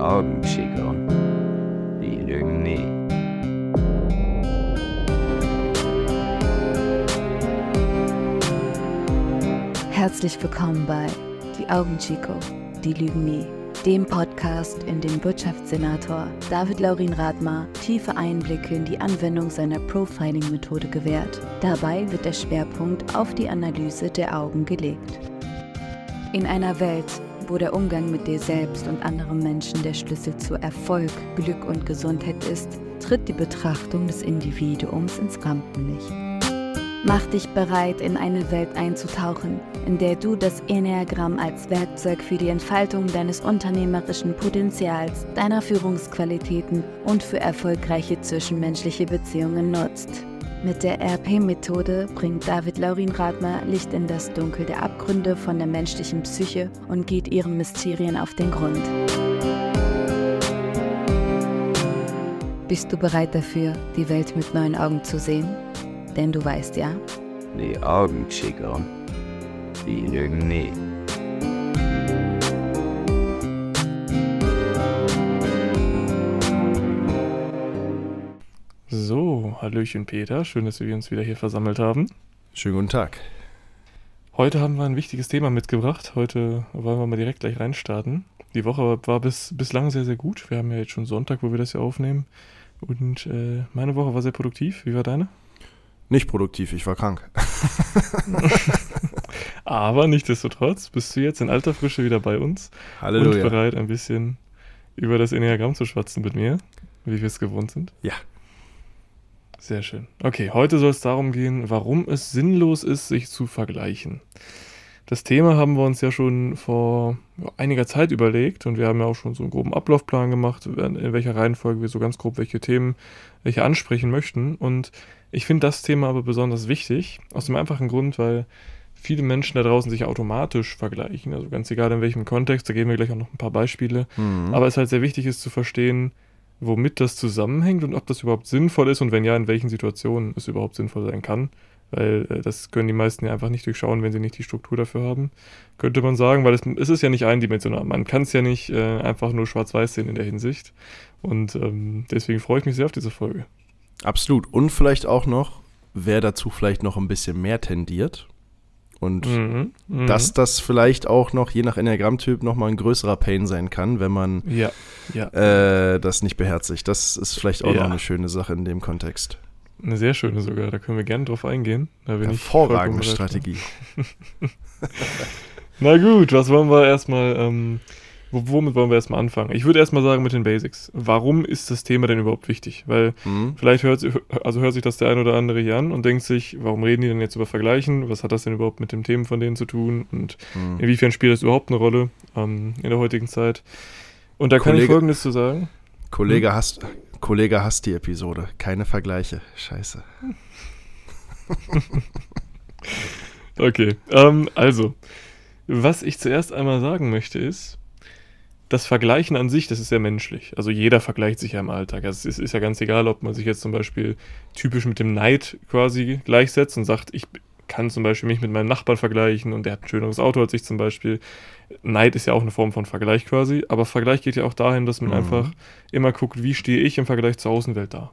Augenschicker'n, die lügen nie. Herzlich willkommen bei Die Augen Chico, die lügen nie, dem Podcast, in dem Wirtschaftssenator David Laurin Radmar tiefe Einblicke in die Anwendung seiner Profiling-Methode gewährt. Dabei wird der Schwerpunkt auf die Analyse der Augen gelegt. In einer Welt, wo der Umgang mit dir selbst und anderen Menschen der Schlüssel zu Erfolg, Glück und Gesundheit ist, tritt die Betrachtung des Individuums ins Rampenlicht. Mach dich bereit, in eine Welt einzutauchen, in der du das Enneagramm als Werkzeug für die Entfaltung deines unternehmerischen Potenzials, deiner Führungsqualitäten und für erfolgreiche zwischenmenschliche Beziehungen nutzt. Mit der RP-Methode bringt David Laurin Radmer Licht in das Dunkel der Abgründe von der menschlichen Psyche und geht ihren Mysterien auf den Grund. Bist du bereit dafür, die Welt mit neuen Augen zu sehen? Denn du weißt ja, Die Augenschicker'n, die lügen nie. So, Hallöchen Peter, schön, dass wir uns wieder hier versammelt haben. Schönen guten Tag. Heute haben wir ein wichtiges Thema mitgebracht. Heute wollen wir mal direkt gleich reinstarten. Die Woche war bis, bislang sehr, sehr gut. Wir haben ja jetzt schon Sonntag, wo wir das hier aufnehmen. Und äh, meine Woche war sehr produktiv. Wie war deine? Nicht produktiv, ich war krank. Aber nichtsdestotrotz bist du jetzt in alter Frische wieder bei uns und Halleluja. bereit, ein bisschen über das Enneagramm zu schwatzen mit mir, wie wir es gewohnt sind. Ja. Sehr schön. Okay, heute soll es darum gehen, warum es sinnlos ist, sich zu vergleichen. Das Thema haben wir uns ja schon vor einiger Zeit überlegt und wir haben ja auch schon so einen groben Ablaufplan gemacht, in welcher Reihenfolge wir so ganz grob welche Themen welche ansprechen möchten. Und ich finde das Thema aber besonders wichtig, aus dem einfachen Grund, weil viele Menschen da draußen sich automatisch vergleichen. Also ganz egal in welchem Kontext, da geben wir gleich auch noch ein paar Beispiele. Mhm. Aber es halt sehr wichtig ist zu verstehen, womit das zusammenhängt und ob das überhaupt sinnvoll ist und wenn ja, in welchen Situationen es überhaupt sinnvoll sein kann. Weil äh, das können die meisten ja einfach nicht durchschauen, wenn sie nicht die Struktur dafür haben. Könnte man sagen, weil es, es ist ja nicht eindimensional. Man kann es ja nicht äh, einfach nur schwarz-weiß sehen in der Hinsicht. Und ähm, deswegen freue ich mich sehr auf diese Folge. Absolut. Und vielleicht auch noch, wer dazu vielleicht noch ein bisschen mehr tendiert. Und Mhm, mhm. dass das vielleicht auch noch, je nach Enneagrammtyp, nochmal ein größerer Pain sein kann, wenn man Ja, ja. äh, das nicht beherzigt. Das ist vielleicht auch Ja. noch eine schöne Sache in dem Kontext. Eine sehr schöne sogar. Da können wir gerne drauf eingehen. Hervorragende. Strategie. Na gut, was wollen wir erstmal, ähm, womit wollen wir erstmal anfangen? Ich würde erstmal sagen mit den Basics. Warum ist das Thema denn überhaupt wichtig? Weil Mhm. vielleicht hört, also hört sich das der ein oder andere hier an und denkt sich, warum reden die denn jetzt über Vergleichen? Was hat das denn überhaupt mit den Themen von denen zu tun? Und Mhm. inwiefern spielt das überhaupt eine Rolle ähm, in der heutigen Zeit? Und da kann ich Kollege- Folgendes zu sagen. Kollege, hasst, Kollege hasst die Episode. Keine Vergleiche. Scheiße. Okay, ähm, also, was ich zuerst einmal sagen möchte ist, das Vergleichen an sich, das ist ja menschlich. Also jeder vergleicht sich ja im Alltag. Also es ist, ja ganz egal, ob man sich jetzt zum Beispiel typisch mit dem Neid quasi gleichsetzt und sagt, ich kann zum Beispiel mich mit meinem Nachbarn vergleichen und der hat ein schöneres Auto als ich zum Beispiel. Neid ist ja auch eine Form von Vergleich quasi, aber Vergleich geht ja auch dahin, dass man Mhm. einfach immer guckt, wie stehe ich im Vergleich zur Außenwelt da.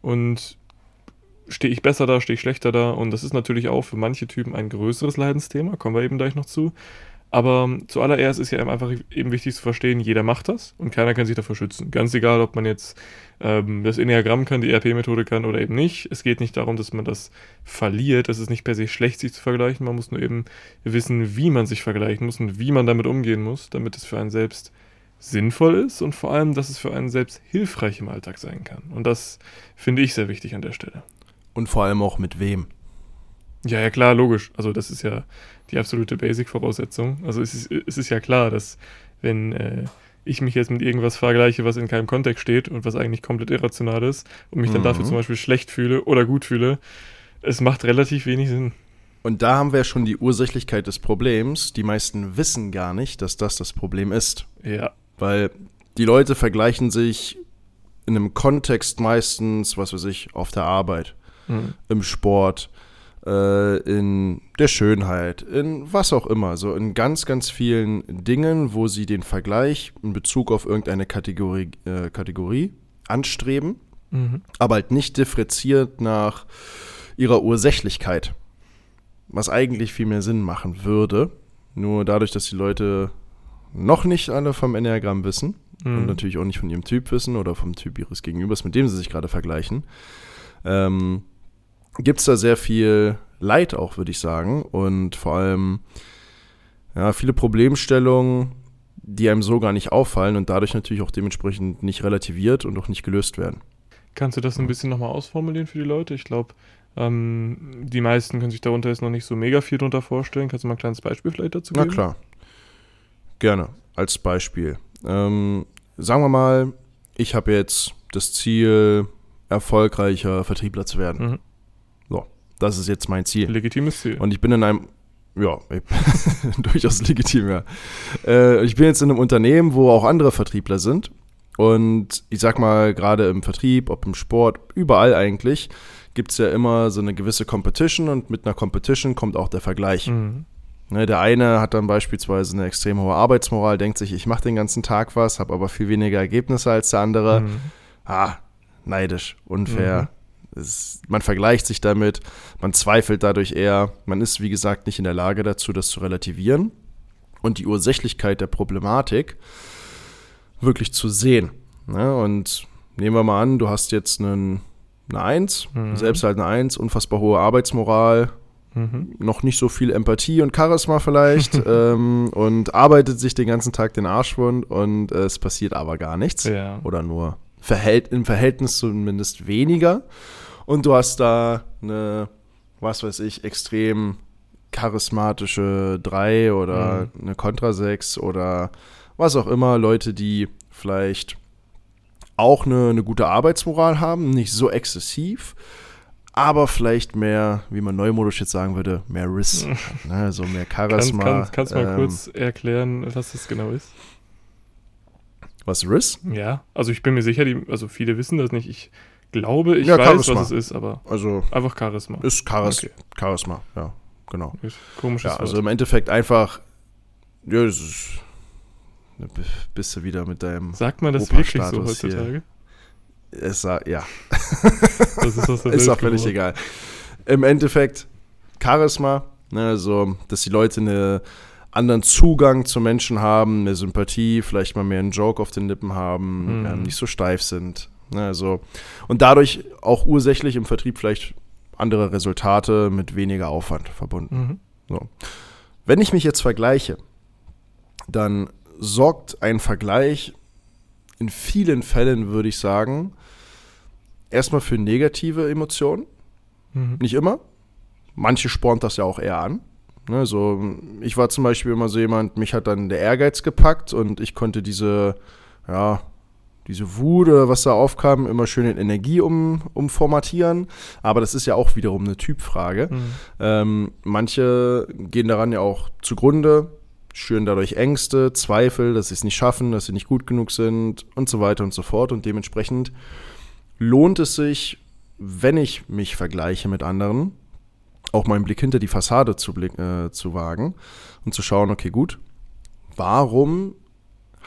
Und stehe ich besser da, stehe ich schlechter da. Und das ist natürlich auch für manche Typen ein größeres Leidensthema, kommen wir eben gleich noch zu. Aber zuallererst ist ja einfach eben wichtig zu verstehen, jeder macht das und keiner kann sich davor schützen. Ganz egal, ob man jetzt ähm, das Enneagramm kann, die RP-Methode kann oder eben nicht. Es geht nicht darum, dass man das verliert. Es ist nicht per se schlecht, sich zu vergleichen. Man muss nur eben wissen, wie man sich vergleichen muss und wie man damit umgehen muss, damit es für einen selbst sinnvoll ist und vor allem, dass es für einen selbst hilfreich im Alltag sein kann. Und das finde ich sehr wichtig an der Stelle. Und vor allem auch mit wem. Ja, ja, klar, logisch. Also das ist ja die absolute Basic-Voraussetzung. Also es ist, es ist ja klar, dass wenn äh, ich mich jetzt mit irgendwas vergleiche, was in keinem Kontext steht und was eigentlich komplett irrational ist und mich dann Mhm. dafür zum Beispiel schlecht fühle oder gut fühle, es macht relativ wenig Sinn. Und da haben wir schon die Ursächlichkeit des Problems. Die meisten wissen gar nicht, dass das das Problem ist. Ja, Weil die Leute vergleichen sich in einem Kontext meistens, was weiß ich, auf der Arbeit, Mhm. im Sport, in der Schönheit, in was auch immer, so in ganz, ganz vielen Dingen, wo sie den Vergleich in Bezug auf irgendeine Kategorie, äh, Kategorie anstreben, Mhm. aber halt nicht differenziert nach ihrer Ursächlichkeit. Was eigentlich viel mehr Sinn machen würde. Nur dadurch, dass die Leute noch nicht alle vom Enneagramm wissen und Mhm. natürlich auch nicht von ihrem Typ wissen oder vom Typ ihres Gegenübers, mit dem sie sich gerade vergleichen, ähm, gibt es da sehr viel Leid auch, würde ich sagen. Und vor allem ja, viele Problemstellungen, die einem so gar nicht auffallen und dadurch natürlich auch dementsprechend nicht relativiert und auch nicht gelöst werden. Kannst du das ein bisschen nochmal ausformulieren für die Leute? Ich glaube, ähm, die meisten können sich darunter jetzt noch nicht so mega viel drunter vorstellen. Kannst du mal ein kleines Beispiel vielleicht dazu Na geben? klar. Gerne. Als Beispiel. Ähm, sagen wir mal, ich habe jetzt das Ziel, erfolgreicher Vertriebler zu werden. Mhm. Das ist jetzt mein Ziel. Legitimes Ziel. Und ich bin in einem, ja, durchaus legitim, ja. Äh, ich bin jetzt in einem Unternehmen, wo auch andere Vertriebler sind. Und ich sag mal, gerade im Vertrieb, ob im Sport, überall eigentlich, gibt es ja immer so eine gewisse Competition und mit einer Competition kommt auch der Vergleich. Mhm. Ne, der eine hat dann beispielsweise eine extrem hohe Arbeitsmoral, denkt sich, ich mache den ganzen Tag was, habe aber viel weniger Ergebnisse als der andere. Mhm. Ah, neidisch, unfair. Es, man vergleicht sich damit, man zweifelt dadurch eher. Man ist, wie gesagt, nicht in der Lage dazu, das zu relativieren und die Ursächlichkeit der Problematik wirklich zu sehen. Ne? Und nehmen wir mal an, du hast jetzt einen, eine Eins, Mhm. selbst halt eine Eins, unfassbar hohe Arbeitsmoral, Mhm. noch nicht so viel Empathie und Charisma vielleicht ähm, und arbeitet sich den ganzen Tag den Arsch wund und äh, es passiert aber gar nichts Ja. oder nur verhält, im Verhältnis zumindest weniger und du hast da eine, was weiß ich, extrem charismatische 3 oder eine Kontra 6 oder was auch immer, Leute, die vielleicht auch eine, eine gute Arbeitsmoral haben, nicht so exzessiv, aber vielleicht mehr, wie man neumodisch jetzt sagen würde, mehr Riss, ne, also mehr Charisma. kannst, kannst du mal ähm, kurz erklären, was das genau ist? Was Riss? Ja, also ich bin mir sicher, die, also viele wissen das nicht. Ich glaube, ich Ja, weiß, Charisma. was es ist, aber Also einfach Charisma. ist Charis Okay. Charisma, ja, genau. Komisches Ja, also Wort. im Endeffekt einfach, ja, das ist, bist du wieder mit deinem, Sagt man das wirklich so Opa-Status hier. heutzutage? es, sa- ja, Das ist aus der ist auch völlig egal. Im Endeffekt Charisma, ne, also, dass die Leute einen anderen Zugang zu Menschen haben, mehr Sympathie, vielleicht mal mehr einen Joke auf den Lippen haben, Mhm. ähm, nicht so steif sind. Ne, also, und dadurch auch ursächlich im Vertrieb vielleicht andere Resultate mit weniger Aufwand verbunden. Mhm. Wenn ich mich jetzt vergleiche, dann sorgt ein Vergleich in vielen Fällen, würde ich sagen, erstmal für negative Emotionen. Mhm. Nicht immer. Manche spornt das ja auch eher an. Ne, so, ich war zum Beispiel immer so jemand, mich hat dann der Ehrgeiz gepackt und ich konnte diese, ja, diese Wut oder was da aufkam, immer schön in Energie um, umformatieren. Aber das ist ja auch wiederum eine Typfrage. Mhm. Ähm, manche gehen daran ja auch zugrunde, schüren dadurch Ängste, Zweifel, dass sie es nicht schaffen, dass sie nicht gut genug sind und so weiter und so fort. Und dementsprechend lohnt es sich, wenn ich mich vergleiche mit anderen, auch meinen Blick hinter die Fassade zu, blick, äh, zu wagen und zu schauen, okay, gut, warum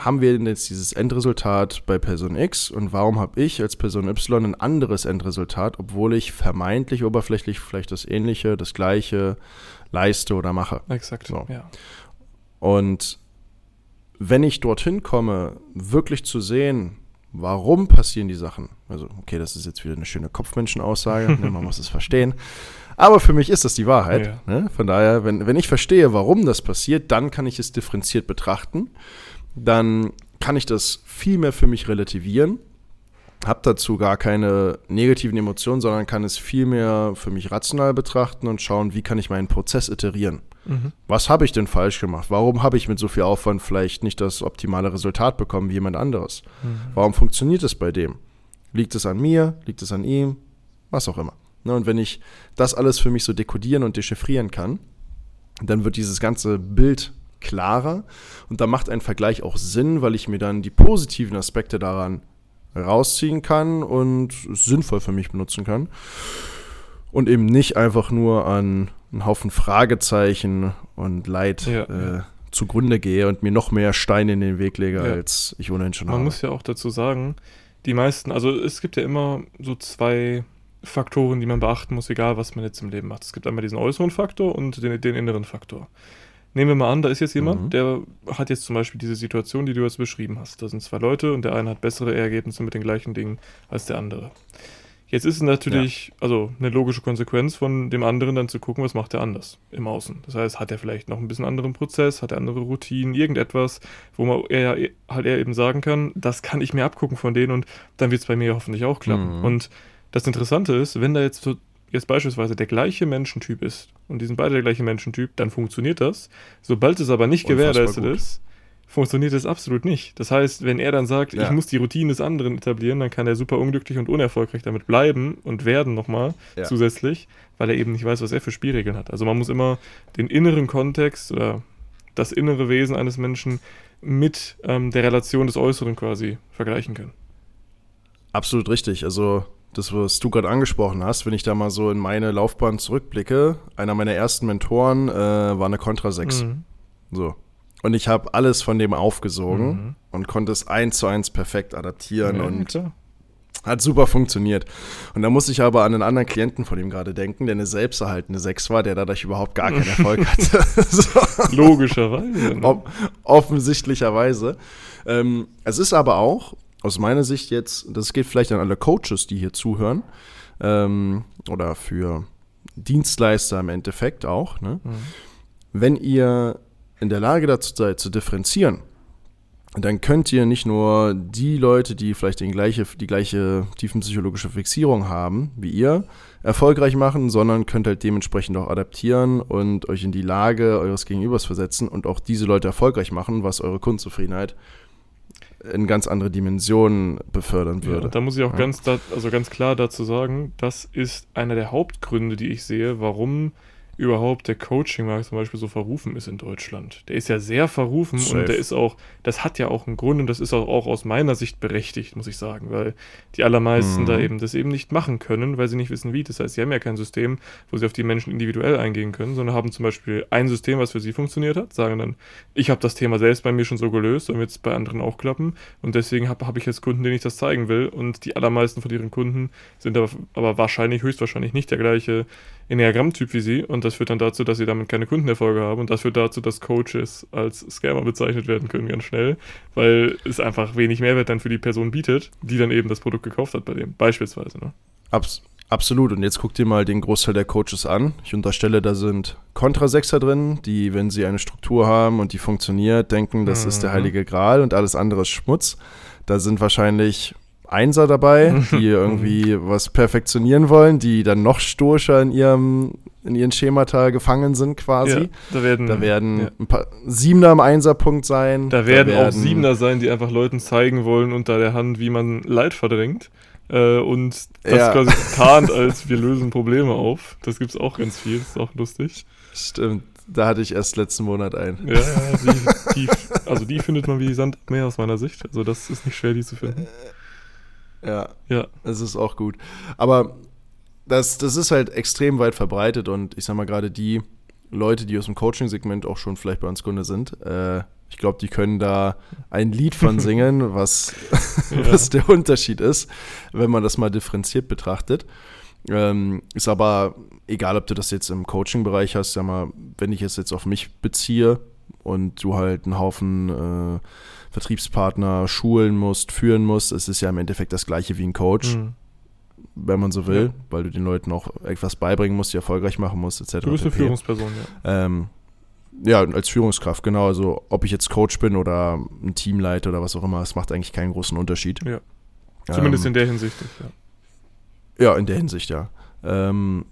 haben wir denn jetzt dieses Endresultat bei Person X und warum habe ich als Person Y ein anderes Endresultat, obwohl ich vermeintlich oberflächlich vielleicht das Ähnliche, das Gleiche leiste oder mache. Exakt, So. ja. Und wenn ich dorthin komme, wirklich zu sehen, warum passieren die Sachen, also okay, das ist jetzt wieder eine schöne Kopfmenschenaussage, ne, man muss es verstehen, aber für mich ist das die Wahrheit. Ja. Ne? Von daher, wenn, wenn ich verstehe, warum das passiert, dann kann ich es differenziert betrachten, dann kann ich das viel mehr für mich relativieren, habe dazu gar keine negativen Emotionen, sondern kann es viel mehr für mich rational betrachten und schauen, wie kann ich meinen Prozess iterieren Mhm. was habe ich denn falsch gemacht? Warum habe ich mit so viel Aufwand vielleicht nicht das optimale Resultat bekommen wie jemand anderes? Mhm. Warum funktioniert es bei dem? Liegt es an mir? Liegt es an ihm? Was auch immer. Ne, und wenn ich das alles für mich so dekodieren und dechiffrieren kann, dann wird dieses ganze Bild klarer und da macht ein Vergleich auch Sinn, weil ich mir dann die positiven Aspekte daran rausziehen kann und sinnvoll für mich benutzen kann. Und eben nicht einfach nur an einen Haufen Fragezeichen und Leid Ja, äh, ja. zugrunde gehe und mir noch mehr Steine in den Weg lege, Ja. als ich ohnehin schon Man habe. muss ja auch dazu sagen, die meisten, also es gibt ja immer so zwei Faktoren, die man beachten muss, egal was man jetzt im Leben macht. Es gibt einmal diesen äußeren Faktor und den, den inneren Faktor. Nehmen wir mal an, da ist jetzt jemand, Mhm. der hat jetzt zum Beispiel diese Situation, die du jetzt beschrieben hast. Da sind zwei Leute und der eine hat bessere Ergebnisse mit den gleichen Dingen als der andere. Jetzt ist es natürlich, also eine logische Konsequenz von dem anderen dann zu gucken, was macht er anders im Außen. Das heißt, hat er vielleicht noch ein bisschen anderen Prozess, hat er andere Routinen, irgendetwas, wo man eher, halt eher eben sagen kann, das kann ich mir abgucken von denen und dann wird es bei mir hoffentlich auch klappen. Mhm. Und das Interessante ist, wenn da jetzt so jetzt beispielsweise der gleiche Menschentyp ist und die sind beide der gleiche Menschentyp, dann funktioniert das. Sobald es aber nicht Unfassbar gewährleistet gut. ist, funktioniert es absolut nicht. Das heißt, wenn er dann sagt, Ja. ich muss die Routine des anderen etablieren, dann kann er super unglücklich und unerfolgreich damit bleiben und werden nochmal Ja. zusätzlich, weil er eben nicht weiß, was er für Spielregeln hat. Also man muss immer den inneren Kontext oder das innere Wesen eines Menschen mit ähm, der Relation des Äußeren quasi vergleichen können. Absolut richtig. Also das, was du gerade angesprochen hast, wenn ich da mal so in meine Laufbahn zurückblicke, einer meiner ersten Mentoren äh, war eine Contra 6. Mhm. So. Und ich habe alles von dem aufgesogen Mhm. und konnte es eins zu eins perfekt adaptieren Ja, und klar. hat super funktioniert. Und da muss ich aber an einen anderen Klienten von ihm gerade denken, der eine selbsterhaltende 6 war, der dadurch überhaupt gar keinen Erfolg hatte. so. Logischerweise. Ne? Ob, offensichtlicherweise. Ähm, es ist aber auch, aus meiner Sicht jetzt, das geht vielleicht an alle Coaches, die hier zuhören, ähm, oder für Dienstleister im Endeffekt auch, ne? Mhm. wenn ihr in der Lage dazu seid, zu differenzieren, dann könnt ihr nicht nur die Leute, die vielleicht den gleiche, die gleiche tiefenpsychologische Fixierung haben wie ihr, erfolgreich machen, sondern könnt halt dementsprechend auch adaptieren und euch in die Lage eures Gegenübers versetzen und auch diese Leute erfolgreich machen, was eure Kundenzufriedenheit in ganz andere Dimensionen befördern Ja, würde. und da muss ich auch Ja. ganz, also ganz klar dazu sagen, das ist einer der Hauptgründe, die ich sehe, warum überhaupt der Coaching-Markt zum Beispiel so verrufen ist in Deutschland. Der ist ja sehr verrufen Safe. und der ist auch, das hat ja auch einen Grund und das ist auch, auch aus meiner Sicht berechtigt, muss ich sagen, weil die allermeisten Mhm. da eben das eben nicht machen können, weil sie nicht wissen wie. Das heißt, sie haben ja kein System, wo sie auf die Menschen individuell eingehen können, sondern haben zum Beispiel ein System, was für sie funktioniert hat, sagen dann, ich habe das Thema selbst bei mir schon so gelöst, soll jetzt bei anderen auch klappen und deswegen habe hab ich jetzt Kunden, denen ich das zeigen will und die allermeisten von ihren Kunden sind aber, aber wahrscheinlich, höchstwahrscheinlich nicht der gleiche Enneagramm-Typ wie sie und das führt dann dazu, dass sie damit keine Kundenerfolge haben und das führt dazu, dass Coaches als Scammer bezeichnet werden können ganz schnell, weil es einfach wenig Mehrwert dann für die Person bietet, die dann eben das Produkt gekauft hat bei dem, beispielsweise. Ne? Abs absolut. Und jetzt guckt ihr mal den Großteil der Coaches an. Ich unterstelle, da sind Kontrasechser drin, die, wenn sie eine Struktur haben und die funktioniert, denken, das ist der Mhm. heilige Gral und alles andere ist Schmutz. Da sind wahrscheinlich Einser dabei, die irgendwie was perfektionieren wollen, die dann noch stoischer in ihrem in ihren Schemata gefangen sind quasi. Ja, da werden, Da werden ja. ein paar Siebener am Einserpunkt sein. Da werden auch Siebener sein, die einfach Leuten zeigen wollen unter der Hand, wie man Leid verdrängt. Äh, und das Ja. quasi tarnt als wir lösen Probleme auf. Das gibt es auch ganz viel, das ist auch lustig. Stimmt. Da hatte ich erst letzten Monat einen. Ja, ja, die, die, also die findet man wie Sand am Meer aus meiner Sicht. Also das ist nicht schwer, die zu finden. Ja, Ja, Das ist auch gut. Aber das, das ist halt extrem weit verbreitet und ich sag mal gerade die Leute, die aus dem Coaching-Segment auch schon vielleicht bei uns Kunde sind, äh, ich glaube, die können da ein Lied von singen, was, Ja. was der Unterschied ist, wenn man das mal differenziert betrachtet. Ähm, ist aber egal, ob du das jetzt im Coaching-Bereich hast, sag mal, wenn ich es jetzt auf mich beziehe und du halt einen Haufen äh, Vertriebspartner schulen musst, führen musst, es ist ja im Endeffekt das gleiche wie ein Coach, Mhm. wenn man so will, Ja. weil du den Leuten auch etwas beibringen musst, die erfolgreich machen musst, etc. Du bist eine. Führungsperson, ja. Ähm, ja, als Führungskraft, genau. Also, ob ich jetzt Coach bin oder ein Teamleiter oder was auch immer, es macht eigentlich keinen großen Unterschied. Ja. Zumindest ähm, in der Hinsicht. Ja. Ja, in der Hinsicht, ja. Ähm,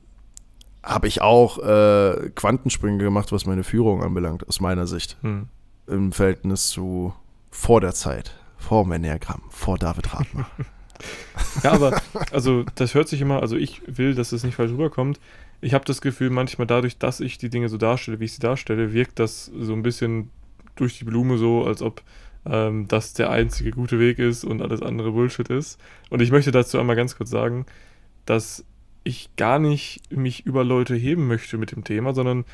Habe ich auch äh, Quantensprünge gemacht, was meine Führung anbelangt, aus meiner Sicht. Hm. Im Verhältnis zu vor der Zeit, vor dem Enneagramm, vor David Radmer. Ja, aber also das hört sich immer, also ich will, dass es nicht falsch rüberkommt. Ich habe das Gefühl, manchmal dadurch, dass ich die Dinge so darstelle, wie ich sie darstelle, wirkt das so ein bisschen durch die Blume so, als ob ähm, das der einzige gute Weg ist und alles andere Bullshit ist. Und ich möchte dazu einmal ganz kurz sagen, dass ich gar nicht mich über Leute heben möchte mit dem Thema, sondern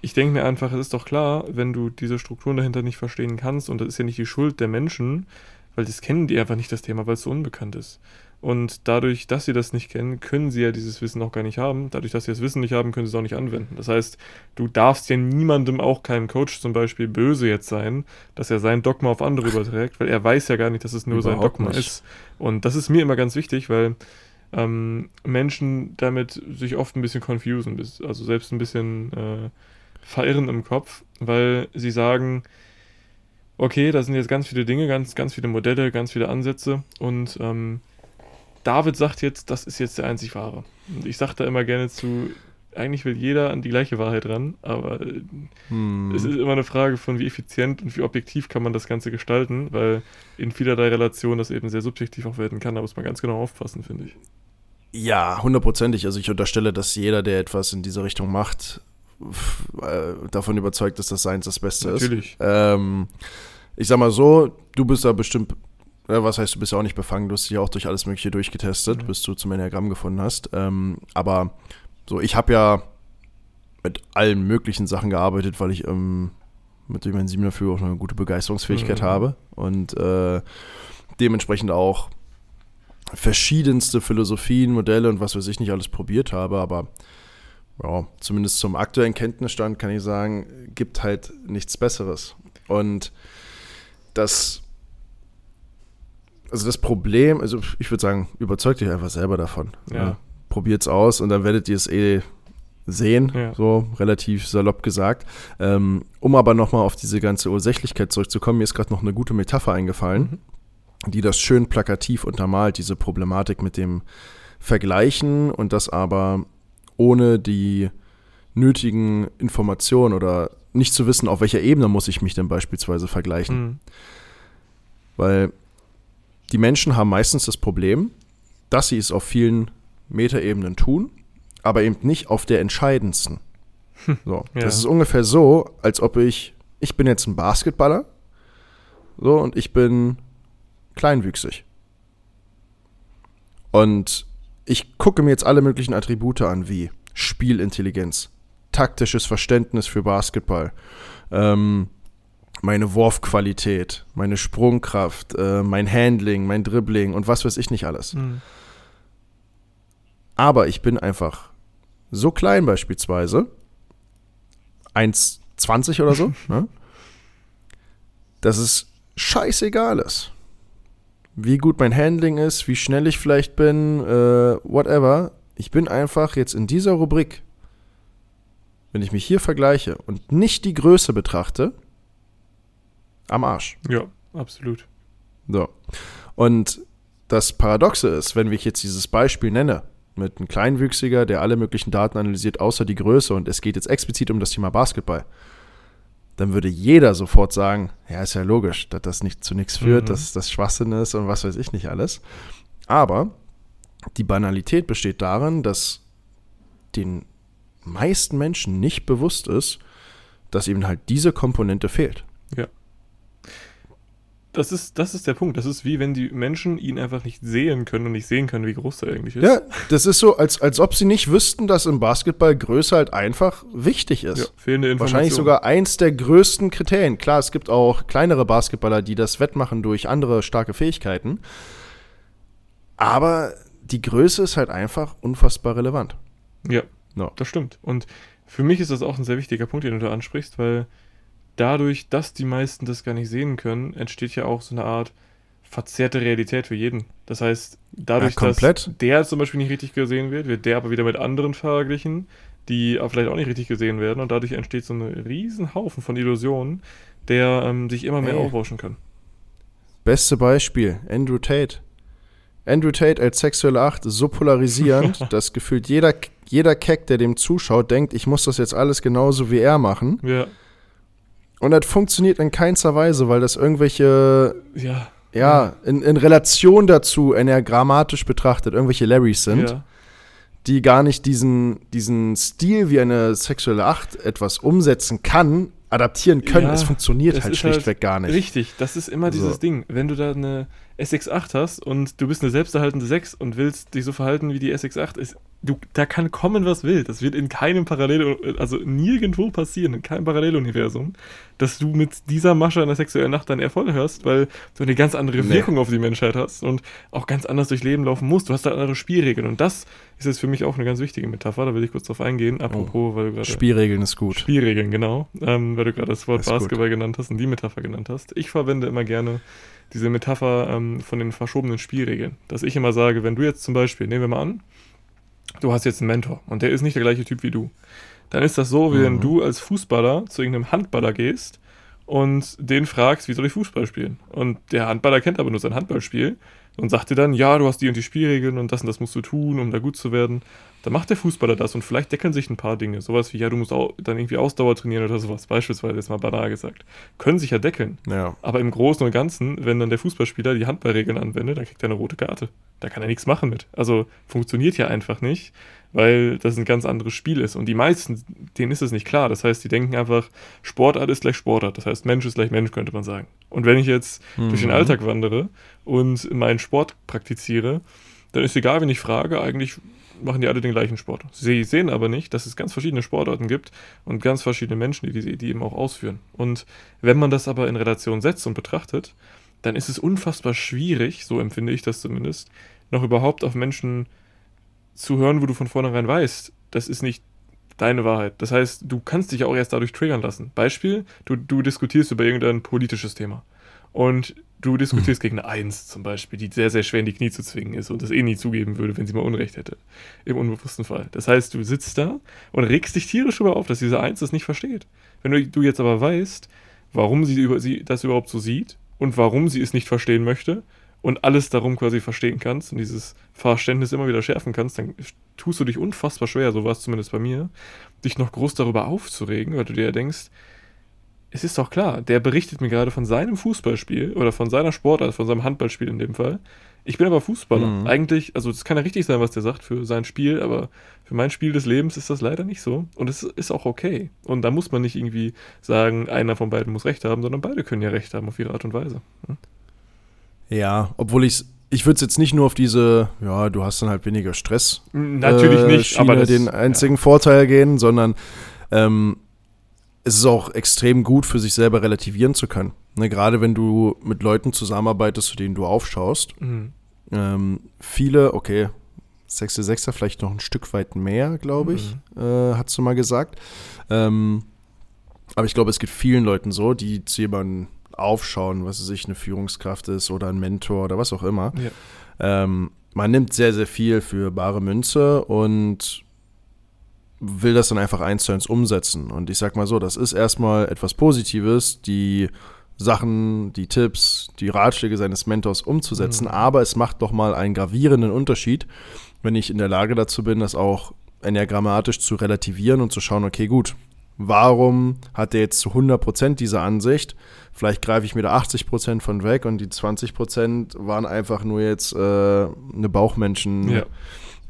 ich denke mir einfach, es ist doch klar, wenn du diese Strukturen dahinter nicht verstehen kannst, und das ist ja nicht die Schuld der Menschen, weil das kennen die einfach nicht das Thema, weil es so unbekannt ist. Und dadurch, dass sie das nicht kennen, können sie ja dieses Wissen auch gar nicht haben. Dadurch, dass sie das Wissen nicht haben, können sie es auch nicht anwenden. Das heißt, du darfst ja niemandem, auch keinem Coach zum Beispiel, böse jetzt sein, dass er sein Dogma auf andere überträgt, weil er weiß ja gar nicht, dass es nur sein Überhaupt Dogma nicht. ist. Und das ist mir immer ganz wichtig, weil ähm, Menschen damit sich oft ein bisschen confusen, also selbst ein bisschen äh, verirren im Kopf, weil sie sagen, okay, da sind jetzt ganz viele Dinge, ganz, ganz viele Modelle, ganz viele Ansätze und ähm, David sagt jetzt, das ist jetzt der einzig wahre. Und ich sage da immer gerne zu, eigentlich will jeder an die gleiche Wahrheit ran, aber äh, Hm. es ist immer eine Frage von, wie effizient und wie objektiv kann man das Ganze gestalten, weil in vielerlei Relationen das eben sehr subjektiv auch werden kann. Da muss man ganz genau aufpassen, finde ich. Ja, hundertprozentig. Also ich unterstelle, dass jeder, der etwas in diese Richtung macht, äh, davon überzeugt ist, dass seins das Beste Natürlich. ist. Ähm, ich sag mal so, du bist da bestimmt, äh, was heißt, du bist ja auch nicht befangen, du hast dich auch durch alles Mögliche durchgetestet, Mhm. bis du zum Enneagramm gefunden hast. Ähm, aber so, ich habe ja mit allen möglichen Sachen gearbeitet, weil ich ähm, mit dem Enzym dafür auch eine gute Begeisterungsfähigkeit Mhm. habe und äh, dementsprechend auch verschiedenste Philosophien, Modelle und was weiß ich nicht alles probiert habe, aber ja, zumindest zum aktuellen Kenntnisstand kann ich sagen, gibt halt nichts Besseres. Und das, also das Problem, also ich würde sagen, überzeugt euch einfach selber davon. Ja. Probiert es aus und dann werdet ihr es eh sehen, Ja. so relativ salopp gesagt. Ähm, um aber nochmal auf diese ganze Ursächlichkeit zurückzukommen, mir ist gerade noch eine gute Metapher eingefallen, die das schön plakativ untermalt, diese Problematik mit dem Vergleichen und das aber ohne die nötigen Informationen oder nicht zu wissen, auf welcher Ebene muss ich mich denn beispielsweise vergleichen. Mhm. Weil die Menschen haben meistens das Problem, dass sie es auf vielen Metaebenen tun, aber eben nicht auf der entscheidendsten. So, Ja. Das ist ungefähr so, als ob ich, ich bin jetzt ein Basketballer, so, und ich bin kleinwüchsig. Und ich gucke mir jetzt alle möglichen Attribute an, wie Spielintelligenz, taktisches Verständnis für Basketball, ähm, meine Wurfqualität, meine Sprungkraft, äh, mein Handling, mein Dribbling und was weiß ich nicht alles. Mhm. Aber ich bin einfach so klein beispielsweise, 1,20 oder so, ne? dass es scheißegal ist. Wie gut mein Handling ist, wie schnell ich vielleicht bin, äh, whatever. Ich bin einfach jetzt in dieser Rubrik, wenn ich mich hier vergleiche und nicht die Größe betrachte, am Arsch. Ja, absolut. So. Und das Paradoxe ist, wenn ich jetzt dieses Beispiel nenne, mit einem Kleinwüchsiger, der alle möglichen Daten analysiert, außer die Größe, und es geht jetzt explizit um das Thema Basketball, dann würde jeder sofort sagen, ja, ist ja logisch, dass das nicht zu nichts führt, Mhm. dass das Schwachsinn ist und was weiß ich nicht alles. Aber die Banalität besteht darin, dass den meisten Menschen nicht bewusst ist, dass eben halt diese Komponente fehlt. Das ist, das ist der Punkt. Das ist wie wenn die Menschen ihn einfach nicht sehen können und nicht sehen können, wie groß er eigentlich ist. Ja, das ist so, als, als ob sie nicht wüssten, dass im Basketball Größe halt einfach wichtig ist. Ja, fehlende Information. Wahrscheinlich sogar eins der größten Kriterien. Klar, es gibt auch kleinere Basketballer, die das wettmachen durch andere starke Fähigkeiten. Aber die Größe ist halt einfach unfassbar relevant. Ja, No. das stimmt. Und für mich ist das auch ein sehr wichtiger Punkt, den du da ansprichst, weil dadurch, dass die meisten das gar nicht sehen können, entsteht ja auch so eine Art verzerrte Realität für jeden. Das heißt, dadurch, Ja, dass der zum Beispiel nicht richtig gesehen wird, wird der aber wieder mit anderen verglichen, die aber vielleicht auch nicht richtig gesehen werden und dadurch entsteht so ein riesen Haufen von Illusionen, der ähm, sich immer mehr Ey. aufbauschen kann. Beste Beispiel, Andrew Tate. Andrew Tate als sexuelle Acht ist so polarisierend, dass gefühlt jeder, jeder Keck, der dem zuschaut, denkt, ich muss das jetzt alles genauso wie er machen. Ja, Und das funktioniert in keinster Weise, weil das irgendwelche, ja, ja, in, in Relation dazu, enneagrammatisch betrachtet, irgendwelche Larrys sind, ja. die gar nicht diesen, diesen Stil, wie eine sexuelle Acht etwas umsetzen kann, adaptieren können. Ja, es funktioniert halt ist halt schlichtweg gar nicht. Richtig, das ist immer dieses So. Ding. Wenn du da eine SX8 hast und du bist eine selbsterhaltende 6 und willst dich so verhalten wie die SX8, ist du, da kann kommen, was will. Das wird in keinem Parallel, also nirgendwo passieren, in keinem Paralleluniversum, dass du mit dieser Masche einer sexuellen Nacht deinen Erfolg hörst, weil du eine ganz andere Nee. Wirkung auf die Menschheit hast und auch ganz anders durchs Leben laufen musst. Du hast da andere Spielregeln und das ist jetzt für mich auch eine ganz wichtige Metapher, da will ich kurz drauf eingehen. Apropos, weil du gerade Spielregeln ist gut. Spielregeln, genau, ähm, weil du gerade das Wort Ist gut. Basketball genannt hast und die Metapher genannt hast. Ich verwende immer gerne diese Metapher ähm, von den verschobenen Spielregeln. Dass ich immer sage, wenn du jetzt zum Beispiel, nehmen wir mal an, du hast jetzt einen Mentor und der ist nicht der gleiche Typ wie du, dann ist das so, wie wenn Mhm. du als Fußballer zu irgendeinem Handballer gehst und den fragst, wie soll ich Fußball spielen? Und der Handballer kennt aber nur sein Handballspiel und sagt dir dann, ja, du hast die und die Spielregeln und das und das musst du tun, um da gut zu werden. Dann macht der Fußballer das und vielleicht deckeln sich ein paar Dinge. Sowas wie, ja, du musst auch dann irgendwie Ausdauer trainieren oder sowas, beispielsweise jetzt mal banal gesagt. Können sich ja deckeln. Ja. Aber im Großen und Ganzen, wenn dann der Fußballspieler die Handballregeln anwendet, dann kriegt er eine rote Karte. Da kann er nichts machen mit. Also funktioniert ja einfach nicht, weil das ein ganz anderes Spiel ist. Und die meisten, denen ist es nicht klar. Das heißt, die denken einfach, Sportart ist gleich Sportart. Das heißt, Mensch ist gleich Mensch, könnte man sagen. Und wenn ich jetzt durch den Mhm. Alltag wandere und meinen Sport praktiziere, dann ist egal, wenn ich frage, eigentlich machen die alle den gleichen Sport. Sie sehen aber nicht, dass es ganz verschiedene Sportarten gibt und ganz verschiedene Menschen, die die, die eben auch ausführen. Und wenn man das aber in Relation setzt und betrachtet, dann ist es unfassbar schwierig, so empfinde ich das zumindest, noch überhaupt auf Menschen zu hören, wo du von vornherein weißt, das ist nicht deine Wahrheit. Das heißt, du kannst dich auch erst dadurch triggern lassen. Beispiel, du, du diskutierst über irgendein politisches Thema. Und du diskutierst gegen eine Eins zum Beispiel, die sehr, sehr schwer in die Knie zu zwingen ist und das eh nie zugeben würde, wenn sie mal Unrecht hätte. Im unbewussten Fall. Das heißt, du sitzt da und regst dich tierisch darüber auf, dass diese Eins das nicht versteht. Wenn du, du jetzt aber weißt, warum sie, über, sie das überhaupt so sieht und warum sie es nicht verstehen möchte und alles darum quasi verstehen kannst und dieses Verständnis immer wieder schärfen kannst, dann tust du dich unfassbar schwer, so war es zumindest bei mir, dich noch groß darüber aufzuregen, weil du dir ja denkst, es ist doch klar, der berichtet mir gerade von seinem Fußballspiel oder von seiner Sportart, von seinem Handballspiel in dem Fall. Ich bin aber Fußballer. Mhm. Eigentlich, also das kann ja richtig sein, was der sagt für sein Spiel, aber für mein Spiel des Lebens ist das leider nicht so. Und es ist auch okay. Und da muss man nicht irgendwie sagen, einer von beiden muss recht haben, sondern beide können ja recht haben auf ihre Art und Weise. Hm? Ja, obwohl ich ich würde es jetzt nicht nur auf diese, ja, du hast dann halt weniger Stress. Natürlich äh, nicht, Schiene aber das, den einzigen Vorteil gehen, sondern ähm, es ist auch extrem gut für sich selber relativieren zu können. Ne, gerade wenn du mit Leuten zusammenarbeitest, zu denen du aufschaust. Mhm. Ähm, viele, okay, sechste, sechster vielleicht noch ein Stück weit mehr, glaube ich, Mhm. äh, hast du mal gesagt. Ähm, aber ich glaube, es gibt vielen Leuten so, die zu jemandem aufschauen, was weiß ich, eine Führungskraft ist oder ein Mentor oder was auch immer. Ja. Ähm, man nimmt sehr, sehr viel für bare Münze und will das dann einfach eins zu eins umsetzen. Und ich sag mal so, das ist erstmal etwas Positives, die Sachen, die Tipps, die Ratschläge seines Mentors umzusetzen, Mhm. aber es macht doch mal einen gravierenden Unterschied, wenn ich in der Lage dazu bin, das auch enneagrammatisch zu relativieren und zu schauen, okay, gut, warum hat der jetzt zu 100% diese Ansicht? Vielleicht greife ich mir da 80% von weg und die 20% waren einfach nur jetzt äh, eine Bauchmenschen- ja,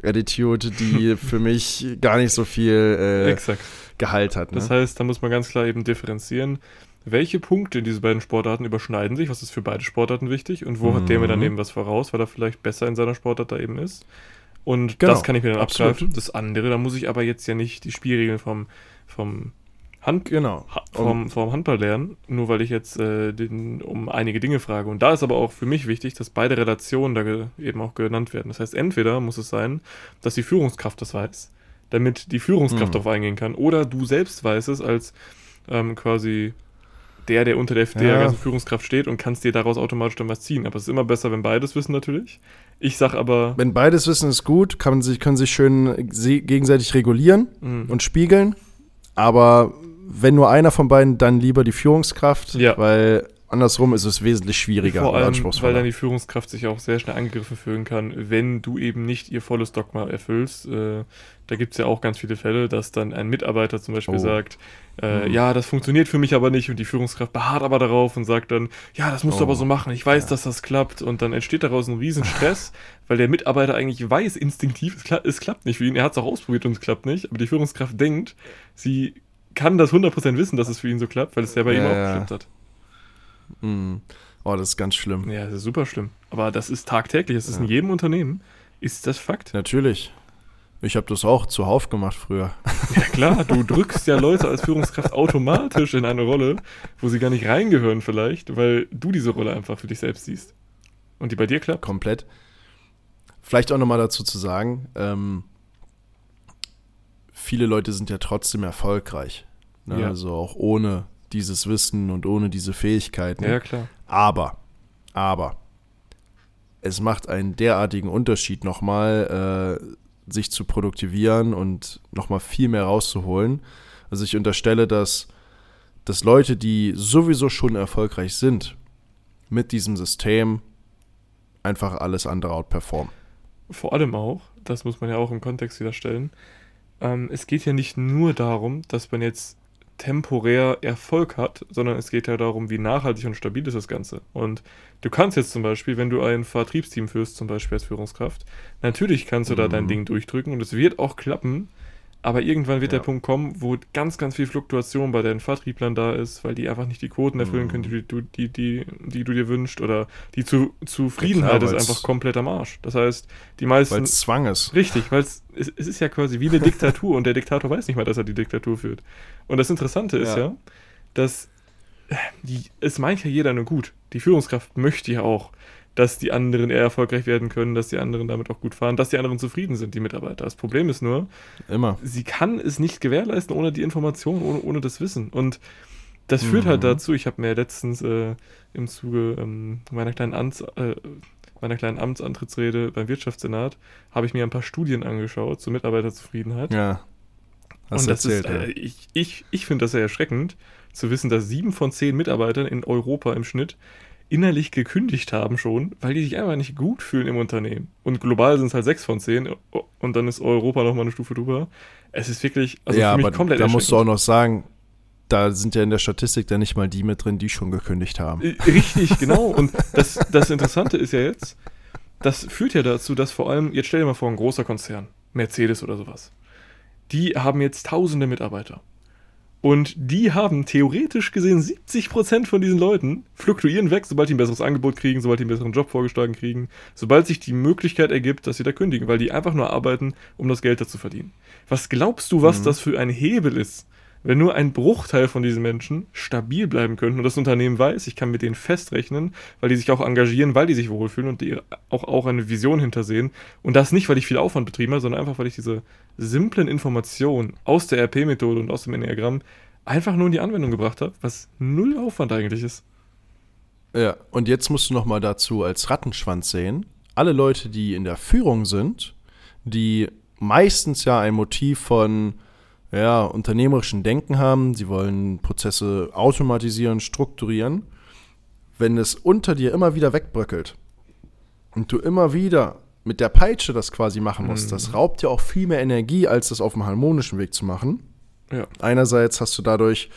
Attitude, die für mich gar nicht so viel äh. Gehalt hat. Ne? Das heißt, da muss man ganz klar eben differenzieren, welche Punkte in diese beiden Sportarten überschneiden sich, was ist für beide Sportarten wichtig und wo hat der mir dann Mhm. eben was voraus, weil er vielleicht besser in seiner Sportart da eben ist. Und Genau, das kann ich mir dann absolut. abgreifen. Das andere, da muss ich aber jetzt ja nicht die Spielregeln vom, vom, Hand, genau. ha vom, vom Handball lernen, nur weil ich jetzt äh, den, um einige Dinge frage. Und da ist aber auch für mich wichtig, dass beide Relationen da eben auch genannt werden. Das heißt, entweder muss es sein, dass die Führungskraft das weiß, damit die Führungskraft Mhm. darauf eingehen kann, oder du selbst weißt es als ähm, quasi der, der unter der, der Ja. ganzen Führungskraft steht und kannst dir daraus automatisch dann was ziehen. Aber es ist immer besser, wenn beides wissen natürlich. Ich sag aber, Wenn beides wissen, ist gut, kann sich, können sich schön se- gegenseitig regulieren mh, und spiegeln. Aber wenn nur einer von beiden, dann lieber die Führungskraft, Ja. weil andersrum ist es wesentlich schwieriger Vor allem, weil dann die Führungskraft sich auch sehr schnell angegriffen fühlen kann, wenn du eben nicht ihr volles Dogma erfüllst. Äh, da gibt es ja auch ganz viele Fälle, dass dann ein Mitarbeiter zum Beispiel Oh. sagt, äh, Mhm. ja, das funktioniert für mich aber nicht und die Führungskraft beharrt aber darauf und sagt dann, ja, das musst du Oh. aber so machen, ich weiß, Ja. dass das klappt und dann entsteht daraus ein Riesenstress, weil der Mitarbeiter eigentlich weiß instinktiv, es, kla es klappt nicht für ihn, er hat es auch ausprobiert und es klappt nicht, aber die Führungskraft denkt, sie kann das 100% wissen, dass es für ihn so klappt, weil es ja bei ihm Ja, auch ja. geklappt hat. Mhm. Oh, das ist ganz schlimm. Ja, das ist super schlimm. Aber das ist tagtäglich, das ist in Ja. jedem Unternehmen, ist das Fakt. Natürlich. Ich habe das auch zuhauf gemacht früher. Ja klar, du drückst ja Leute als Führungskraft automatisch in eine Rolle, wo sie gar nicht reingehören vielleicht, weil du diese Rolle einfach für dich selbst siehst. Und die bei dir klappt? Komplett. Vielleicht auch nochmal dazu zu sagen, ähm, viele Leute sind ja trotzdem erfolgreich. Ne? Ja. Also auch ohne dieses Wissen und ohne diese Fähigkeiten. Ja, klar. Aber, aber, es macht einen derartigen Unterschied nochmal, äh, sich zu produktivieren und nochmal viel mehr rauszuholen. Also ich unterstelle, dass, dass Leute, die sowieso schon erfolgreich sind, mit diesem System einfach alles andere outperformen. Vor allem auch, das muss man ja auch im Kontext wieder stellen, ähm, es geht ja nicht nur darum, dass man jetzt temporär Erfolg hat, sondern es geht ja darum, wie nachhaltig und stabil ist das Ganze. Und du kannst jetzt zum Beispiel, wenn du ein Vertriebsteam führst, zum Beispiel als Führungskraft, natürlich kannst du da dein Mhm. Ding durchdrücken und es wird auch klappen, aber irgendwann wird Ja. der Punkt kommen, wo ganz, ganz viel Fluktuation bei deinen Vertrieblern da ist, weil die einfach nicht die Quoten erfüllen Mhm. können, die, du- die, die, die du dir wünschst oder die zu, Zufriedenheit ist weil's- einfach komplett am Arsch. Das heißt, die meisten... Weil es Zwang ist. Richtig, weil es, es ist ja quasi wie eine Diktatur und der Diktator weiß nicht mal, dass er die Diktatur führt. Und das Interessante ist Ja. ja, dass die, es meint ja jeder nur gut. Die Führungskraft möchte ja auch, dass die anderen eher erfolgreich werden können, dass die anderen damit auch gut fahren, dass die anderen zufrieden sind, die Mitarbeiter. Das Problem ist nur, Immer. sie kann es nicht gewährleisten ohne die Information, ohne, ohne das Wissen. Und das führt halt Mhm. dazu, ich habe mir letztens äh, im Zuge ähm, meiner, kleinen Amts, äh, meiner kleinen Amtsantrittsrede beim Wirtschaftssenat, habe ich mir ein paar Studien angeschaut zur Mitarbeiterzufriedenheit. Ja. Hast Und das erzählt, ist, äh, ja. ich, ich, ich finde das sehr erschreckend, zu wissen, dass sieben von zehn Mitarbeitern in Europa im Schnitt innerlich gekündigt haben schon, weil die sich einfach nicht gut fühlen im Unternehmen. Und global sind es halt sechs von zehn und dann ist Europa nochmal eine Stufe drüber. Es ist wirklich, also ja, für mich aber komplett da musst du auch noch sagen, da sind ja in der Statistik dann nicht mal die mit drin, die schon gekündigt haben. Richtig, genau. Und das, das Interessante ist ja jetzt, das führt ja dazu, dass vor allem, jetzt stell dir mal vor, ein großer Konzern, Mercedes oder sowas, die haben jetzt tausende Mitarbeiter. Und die haben theoretisch gesehen 70% von diesen Leuten fluktuieren weg, sobald die ein besseres Angebot kriegen, sobald die einen besseren Job vorgeschlagen kriegen, sobald sich die Möglichkeit ergibt, dass sie da kündigen, weil die einfach nur arbeiten, um das Geld dazu verdienen. Was glaubst du, was Mhm. das für ein Hebel ist? Wenn nur ein Bruchteil von diesen Menschen stabil bleiben könnten und das Unternehmen weiß, ich kann mit denen festrechnen, weil die sich auch engagieren, weil die sich wohlfühlen und die auch, auch eine Vision hintersehen. Und das nicht, weil ich viel Aufwand betrieben habe, sondern einfach, weil ich diese simplen Informationen aus der RP-Methode und aus dem Enneagramm einfach nur in die Anwendung gebracht habe, was null Aufwand eigentlich ist. Ja, und jetzt musst du noch mal dazu als Rattenschwanz sehen, alle Leute, die in der Führung sind, die meistens ja ein Motiv von ja, unternehmerischen Denken haben, sie wollen Prozesse automatisieren, strukturieren, wenn es unter dir immer wieder wegbröckelt und du immer wieder mit der Peitsche das quasi machen musst, Mhm. das raubt dir auch viel mehr Energie, als das auf dem harmonischen Weg zu machen. Ja. Einerseits hast du dadurch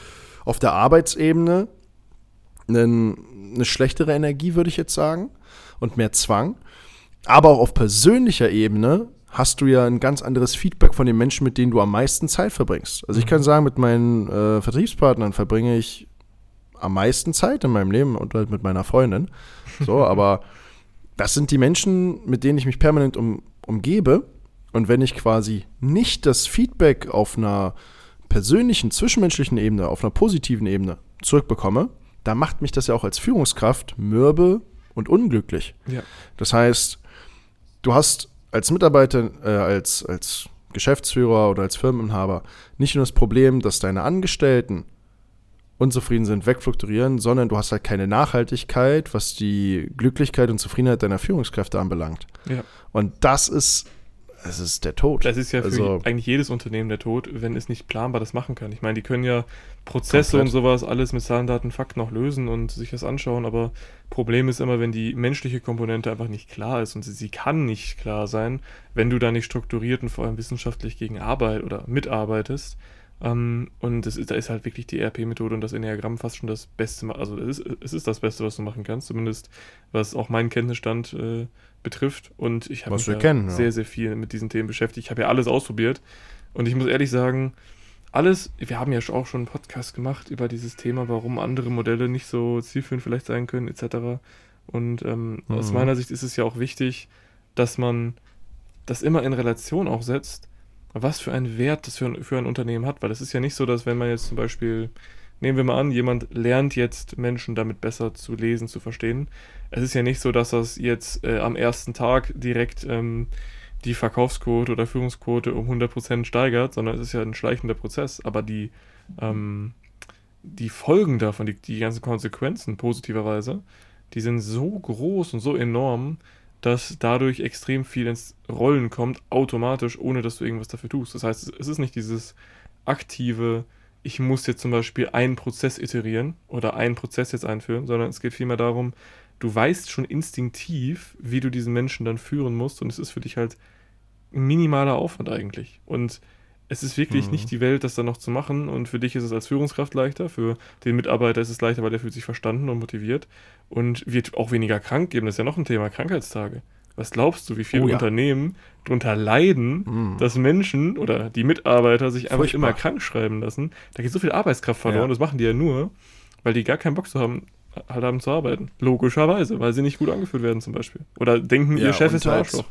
auf der Arbeitsebene einen, eine schlechtere Energie, würde ich jetzt sagen, und mehr Zwang. Aber auch auf persönlicher Ebene hast du ja ein ganz anderes Feedback von den Menschen, mit denen du am meisten Zeit verbringst. Also ich Mhm. kann sagen, mit meinen äh, Vertriebspartnern verbringe ich am meisten Zeit in meinem Leben und halt mit meiner Freundin. So, aber das sind die Menschen, mit denen ich mich permanent um, umgebe. Und wenn ich quasi nicht das Feedback auf einer persönlichen, zwischenmenschlichen Ebene, auf einer positiven Ebene zurückbekomme, dann macht mich das ja auch als Führungskraft mürbe und unglücklich. Ja. Das heißt, du hast als Mitarbeiter, äh, als, als Geschäftsführer oder als Firmeninhaber nicht nur das Problem, dass deine Angestellten unzufrieden sind, wegflukturieren, sondern du hast halt keine Nachhaltigkeit, was die Glücklichkeit und Zufriedenheit deiner Führungskräfte anbelangt. Ja. Und das ist, es ist der Tod. Das ist ja für Also- eigentlich jedes Unternehmen der Tod, wenn es nicht planbar das machen kann. Ich meine, die können ja Prozesse Komplett. und sowas alles mit Zahlen, Daten, Fakten noch lösen und sich das anschauen, aber Problem ist immer, wenn die menschliche Komponente einfach nicht klar ist und sie, sie kann nicht klar sein, wenn du da nicht strukturiert und vor allem wissenschaftlich gegen Arbeit oder mitarbeitest. Ähm, und es ist, da ist halt wirklich die RP-Methode und das Enneagramm fast schon das Beste, also es ist, es ist das Beste, was du machen kannst, zumindest was auch meinen Kenntnisstand äh, betrifft. Und ich habe mich kennen, ja. sehr, sehr viel mit diesen Themen beschäftigt. Ich habe ja alles ausprobiert. Und ich muss ehrlich sagen, alles, wir haben ja auch schon einen Podcast gemacht über dieses Thema, warum andere Modelle nicht so zielführend vielleicht sein können, etc. Und ähm, aus Mhm. meiner Sicht ist es ja auch wichtig, dass man das immer in Relation auch setzt was für einen Wert das für ein, für ein Unternehmen hat. Weil es ist ja nicht so, dass wenn man jetzt zum Beispiel, nehmen wir mal an, jemand lernt jetzt Menschen damit besser zu lesen, zu verstehen. Es ist ja nicht so, dass das jetzt äh, am ersten Tag direkt ähm, die Verkaufsquote oder Führungsquote um 100% steigert, sondern es ist ja ein schleichender Prozess. Aber die, ähm, die Folgen davon, die, die ganzen Konsequenzen positiverweise, die sind so groß und so enorm, dass dadurch extrem viel ins Rollen kommt, automatisch, ohne dass du irgendwas dafür tust. Das heißt, es ist nicht dieses aktive, ich muss jetzt zum Beispiel einen Prozess iterieren oder einen Prozess jetzt einführen, sondern es geht vielmehr darum, du weißt schon instinktiv, wie du diesen Menschen dann führen musst und es ist für dich halt ein minimaler Aufwand eigentlich. Und es ist wirklich mhm. nicht die Welt, das dann noch zu machen. Und für dich ist es als Führungskraft leichter, für den Mitarbeiter ist es leichter, weil der fühlt sich verstanden und motiviert und wird auch weniger krank geben. Das ist ja noch ein Thema, Krankheitstage. Was glaubst du, wie viele oh, ja. Unternehmen darunter leiden, mhm. dass Menschen oder die Mitarbeiter sich einfach Furchtbar. immer krank schreiben lassen? Da geht so viel Arbeitskraft verloren. Ja. Das machen die ja nur, weil die gar keinen Bock zu haben, halt haben zu arbeiten. Logischerweise, weil sie nicht gut angeführt werden zum Beispiel. Oder denken, ja, ihr Chef ist ein halt Arschloch.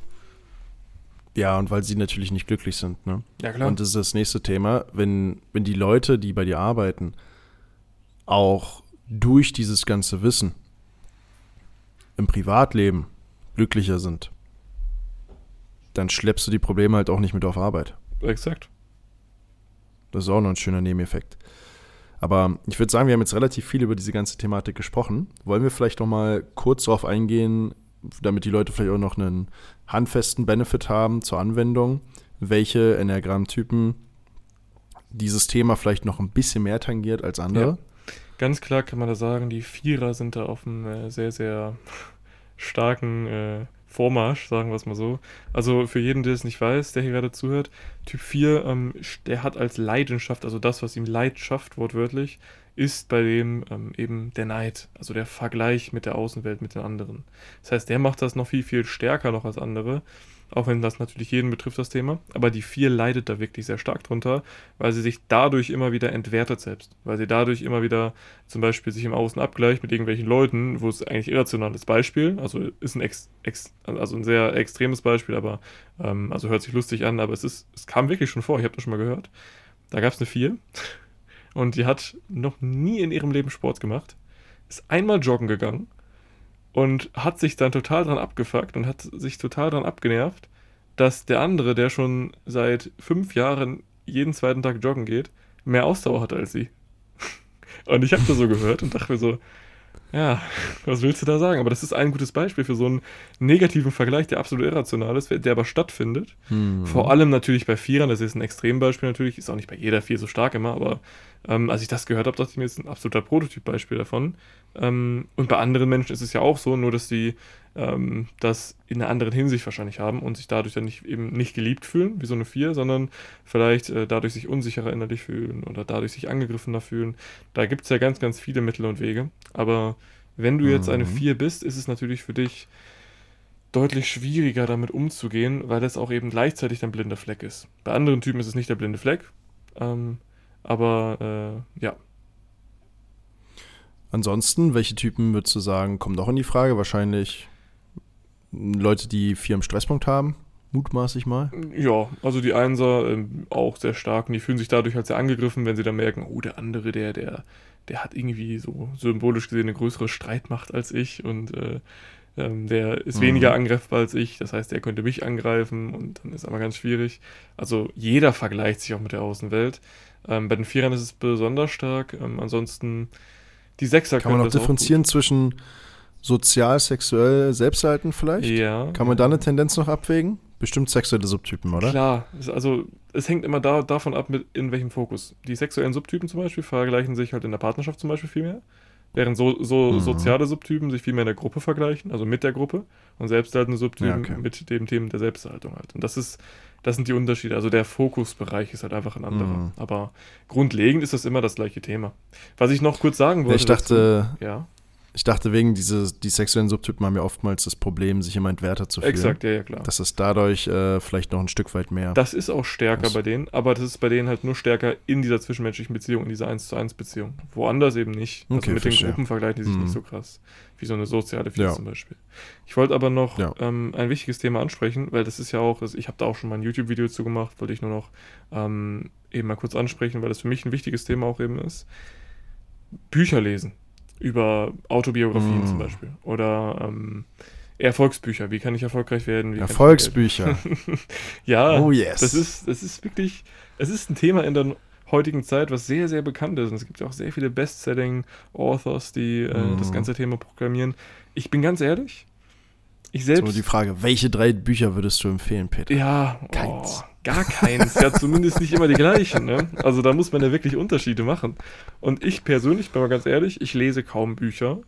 Ja, und weil sie natürlich nicht glücklich sind, ne? Ja, klar. Und das ist das nächste Thema, wenn, wenn die Leute, die bei dir arbeiten, auch durch dieses ganze Wissen im Privatleben glücklicher sind, dann schleppst du die Probleme halt auch nicht mit auf Arbeit. Exakt. Das ist auch noch ein schöner Nebeneffekt. Aber ich würde sagen, wir haben jetzt relativ viel über diese ganze Thematik gesprochen. Wollen wir vielleicht noch mal kurz darauf eingehen, damit die Leute vielleicht auch noch einen handfesten Benefit haben zur Anwendung, welche Enneagramm-Typen dieses Thema vielleicht noch ein bisschen mehr tangiert als andere. Ja. Ganz klar kann man da sagen, die Vierer sind da auf einem äh, sehr, sehr starken äh, Vormarsch, sagen wir es mal so. Also für jeden, der es nicht weiß, der hier gerade zuhört, Typ 4, ähm, der hat als Leidenschaft, also das, was ihm Leid schafft, wortwörtlich, ist bei dem ähm, eben der Neid, also der Vergleich mit der Außenwelt, mit den anderen. Das heißt, der macht das noch viel, viel stärker noch als andere, auch wenn das natürlich jeden betrifft, das Thema. Aber die vier leidet da wirklich sehr stark drunter, weil sie sich dadurch immer wieder entwertet selbst. Weil sie dadurch immer wieder zum Beispiel sich im Außen abgleicht mit irgendwelchen Leuten, wo es eigentlich irrational ist. Beispiel, also ist ein, ex, ex, also ein sehr extremes Beispiel, aber ähm, also hört sich lustig an, aber es ist, es kam wirklich schon vor, ich habe das schon mal gehört. Da gab es eine vier und die hat noch nie in ihrem Leben Sport gemacht, ist einmal joggen gegangen und hat sich dann total dran abgefuckt und hat sich total dran abgenervt, dass der andere, der schon seit fünf Jahren jeden zweiten Tag joggen geht, mehr Ausdauer hat als sie. Und ich habe das so gehört und dachte mir so, ja, was willst du da sagen? Aber das ist ein gutes Beispiel für so einen negativen Vergleich, der absolut irrational ist, der aber stattfindet. Hm. Vor allem natürlich bei Vierern, das ist ein Extrembeispiel natürlich, ist auch nicht bei jeder Vier so stark immer, aber ähm, als ich das gehört habe, dachte ich mir, das ist ein absoluter Prototypbeispiel davon. Ähm, und bei anderen Menschen ist es ja auch so, nur dass die ähm, das in einer anderen Hinsicht wahrscheinlich haben und sich dadurch dann nicht eben nicht geliebt fühlen, wie so eine Vier, sondern vielleicht äh, dadurch sich unsicherer innerlich fühlen oder dadurch sich angegriffener fühlen. Da gibt es ja ganz, ganz viele Mittel und Wege. Aber wenn du jetzt eine mhm. Vier bist, ist es natürlich für dich deutlich schwieriger damit umzugehen, weil das auch eben gleichzeitig dein blinder Fleck ist. Bei anderen Typen ist es nicht der blinde Fleck, ähm, aber äh, ja, Ansonsten, welche Typen würdest du sagen, kommen noch in die Frage? Wahrscheinlich Leute, die vier im Stresspunkt haben, mutmaße ich mal. Ja, also die Einser äh, auch sehr stark und die fühlen sich dadurch halt sehr angegriffen, wenn sie dann merken, oh, der andere, der, der, der hat irgendwie so symbolisch gesehen eine größere Streitmacht als ich und äh, ähm, der ist mhm. weniger angreifbar als ich, das heißt, der könnte mich angreifen und dann ist aber ganz schwierig. Also jeder vergleicht sich auch mit der Außenwelt. Ähm, bei den Vierern ist es besonders stark. Ähm, ansonsten die Sechser Kann man auch differenzieren auch zwischen sozial, sexuell, selbsterhalten vielleicht? Ja. Kann man da eine Tendenz noch abwägen? Bestimmt sexuelle Subtypen, oder? Klar, also es hängt immer da, davon ab, mit, in welchem Fokus. Die sexuellen Subtypen zum Beispiel vergleichen sich halt in der Partnerschaft zum Beispiel viel mehr, während so, so mhm. soziale Subtypen sich viel mehr in der Gruppe vergleichen, also mit der Gruppe, und selbsterhaltende Subtypen ja, okay. mit dem Themen der Selbsterhaltung halt. Und das ist, das sind die Unterschiede. Also der Fokusbereich ist halt einfach ein anderer. Mhm. Aber grundlegend ist das immer das gleiche Thema. Was ich noch kurz sagen wollte. Ich dachte, dazu, ja. Ich dachte, wegen diese, die sexuellen Subtypen haben ja oftmals das Problem, sich immer entwerter zu fühlen. Exakt, ja, ja, klar. Dass es dadurch äh, vielleicht noch ein Stück weit mehr. Das ist auch stärker Das- bei denen, aber das ist bei denen halt nur stärker in dieser zwischenmenschlichen Beziehung, in dieser 1 zu 1 Beziehung. Woanders eben nicht. Also Okay, mit den verstehe. Gruppen vergleichen die sich Mhm. nicht so krass. Wie so eine soziale Fies Ja. zum Beispiel. Ich wollte aber noch Ja. ähm, ein wichtiges Thema ansprechen, weil das ist ja auch, also ich habe da auch schon mal ein YouTube-Video zu gemacht, wollte ich nur noch ähm, eben mal kurz ansprechen, weil das für mich ein wichtiges Thema auch eben ist. Bücher lesen. Über Autobiografien Mhm. zum Beispiel. Oder ähm, Erfolgsbücher. Wie kann ich erfolgreich werden? Wie Erfolgsbücher. ja, Oh, yes. das ist, das ist wirklich, es ist ein Thema in der heutigen Zeit, was sehr, sehr bekannt ist. Und es gibt ja auch sehr viele Bestselling-Authors, die äh, Mhm. das ganze Thema programmieren. Ich bin ganz ehrlich, ich so selbst. die Frage, welche drei Bücher würdest du empfehlen, Peter? ja, Keins. Oh, gar keins. ja, zumindest nicht immer die gleichen. Ne? Also da muss man ja wirklich Unterschiede machen. Und ich persönlich, bin mal ganz ehrlich, ich lese kaum Bücher,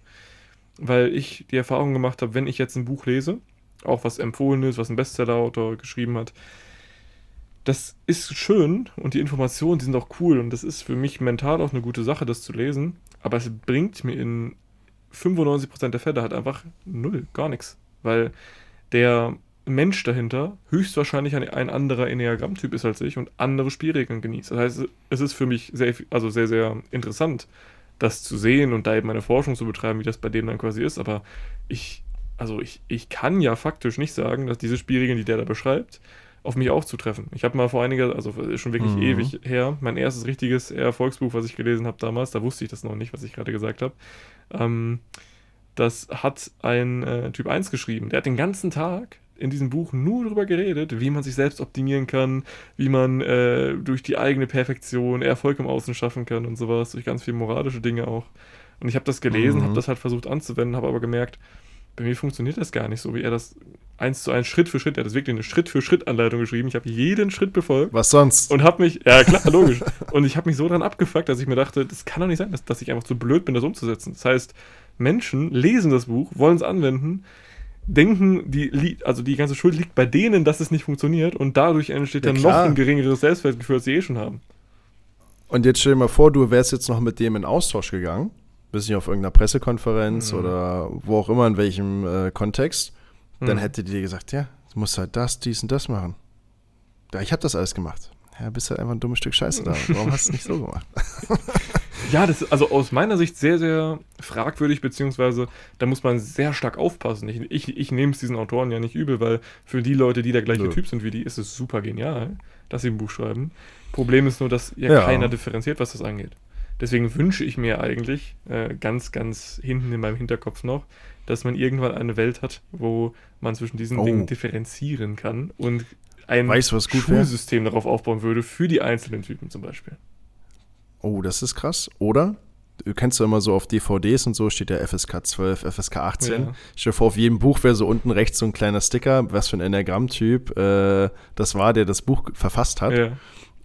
weil ich die Erfahrung gemacht habe, wenn ich jetzt ein Buch lese, auch was empfohlen ist, was ein Bestseller-Autor geschrieben hat, das ist schön und die Informationen, die sind auch cool und das ist für mich mental auch eine gute Sache, das zu lesen, aber es bringt mir in 95% der Fälle halt einfach null, gar nichts, weil der Mensch dahinter höchstwahrscheinlich ein, ein anderer Enneagrammtyp ist als ich und andere Spielregeln genießt. Das heißt, es ist für mich sehr, also sehr, sehr interessant, das zu sehen und da eben meine Forschung zu betreiben, wie das bei dem dann quasi ist, aber ich, also ich, ich kann ja faktisch nicht sagen, dass diese Spielregeln, die der da beschreibt, auf mich auch zutreffen. Ich habe mal vor einiger, also ist schon wirklich Mhm. ewig her, mein erstes richtiges Erfolgsbuch, was ich gelesen habe damals, da wusste ich das noch nicht, was ich gerade gesagt habe. Ähm, das hat ein äh, Typ 1 geschrieben. Der hat den ganzen Tag in diesem Buch nur darüber geredet, wie man sich selbst optimieren kann, wie man äh, durch die eigene Perfektion Erfolg im Außen schaffen kann und sowas, durch ganz viele moralische Dinge auch. Und ich habe das gelesen, Mhm. habe das halt versucht anzuwenden, habe aber gemerkt, bei mir funktioniert das gar nicht so, wie er das eins zu eins, Schritt für Schritt, er hat das wirklich eine Schritt-für-Schritt-Anleitung geschrieben. Ich habe jeden Schritt befolgt Was sonst? und habe mich, ja klar, logisch. und ich habe mich so dran abgefuckt, dass ich mir dachte, das kann doch nicht sein, dass, dass ich einfach zu blöd bin, das umzusetzen. Das heißt, Menschen lesen das Buch, wollen es anwenden, denken, die, also die ganze Schuld liegt bei denen, dass es nicht funktioniert und dadurch entsteht Ja, dann noch klar. ein geringeres Selbstwertgefühl, als sie eh schon haben. Und jetzt stell dir mal vor, du wärst jetzt noch mit dem in Austausch gegangen. Bist nicht auf irgendeiner Pressekonferenz Mhm. oder wo auch immer, in welchem äh, Kontext. Dann Hm. hätte die dir gesagt, ja, du musst halt das, dies und das machen. Ja, ich habe das alles gemacht. Ja, bist halt einfach ein dummes Stück Scheiße da. Warum hast du es nicht so gemacht? Ja, das ist also aus meiner Sicht sehr, sehr fragwürdig, beziehungsweise da muss man sehr stark aufpassen. Ich, ich, ich nehme es diesen Autoren ja nicht übel, weil für die Leute, die der gleiche Nö. Typ sind wie die, ist es super genial, dass sie ein Buch schreiben. Problem ist nur, dass ja, Ja. keiner differenziert, was das angeht. Deswegen wünsche ich mir eigentlich äh, ganz, ganz hinten in meinem Hinterkopf noch, dass man irgendwann eine Welt hat, wo man zwischen diesen Oh. Dingen differenzieren kann und ein Weißt? Schulsystem darauf aufbauen würde für die einzelnen Typen zum Beispiel. Oh, das ist krass. Oder? Du kennst ja immer so auf DVDs und so steht ja FSK 12, FSK 18. Ja. Stell dir vor, auf jedem Buch wäre so unten rechts so ein kleiner Sticker, was für ein Enneagramm-Typ äh, das war, der das Buch verfasst hat. Ja.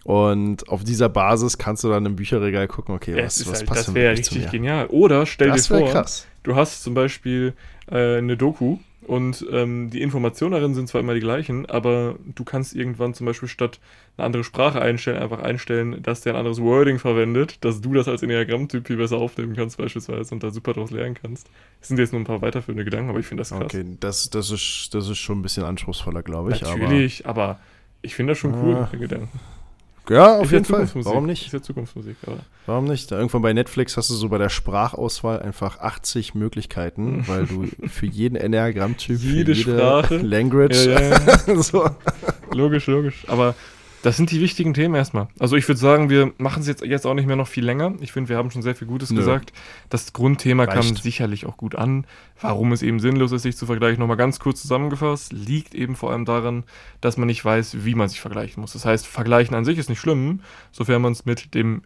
Und auf dieser Basis kannst du dann im Bücherregal gucken, okay, was, was halt, passt das denn wäre wirklich zu richtig genial. Oder stell Das dir wäre vor, krass. du hast zum Beispiel äh, eine Doku und ähm, die Informationen darin sind zwar immer die gleichen, aber du kannst irgendwann zum Beispiel statt eine andere Sprache einstellen, einfach einstellen, dass der ein anderes Wording verwendet, dass du das als Enneagramm-Typ viel besser aufnehmen kannst beispielsweise und da super draus lernen kannst. Das sind jetzt nur ein paar weiterführende Gedanken, aber ich finde das krass. Okay, das, das, ist, das ist schon ein bisschen anspruchsvoller, glaube ich. Natürlich, aber, ich finde das schon cool, Ah, der Gedanke. Aber, ja, auf Ist jeden Fall. Warum Ist nicht? ja Zukunftsmusik, aber. Warum nicht? Da irgendwann bei Netflix hast du so bei der Sprachauswahl einfach 80 Möglichkeiten, weil du für jeden Enneagramm-Typ, Jede jede Sprache. Language, Ja, ja, ja. so. Logisch, logisch. Aber das sind die wichtigen Themen erstmal. Also ich würde sagen, wir machen es jetzt, jetzt auch nicht mehr noch viel länger. Ich finde, wir haben schon sehr viel Gutes Nö. gesagt. Das Grundthema kam Reicht. sicherlich auch gut an. Warum es eben sinnlos ist, sich zu vergleichen, nochmal ganz kurz zusammengefasst, liegt eben vor allem daran, dass man nicht weiß, wie man sich vergleichen muss. Das heißt, vergleichen an sich ist nicht schlimm, sofern man es mit dem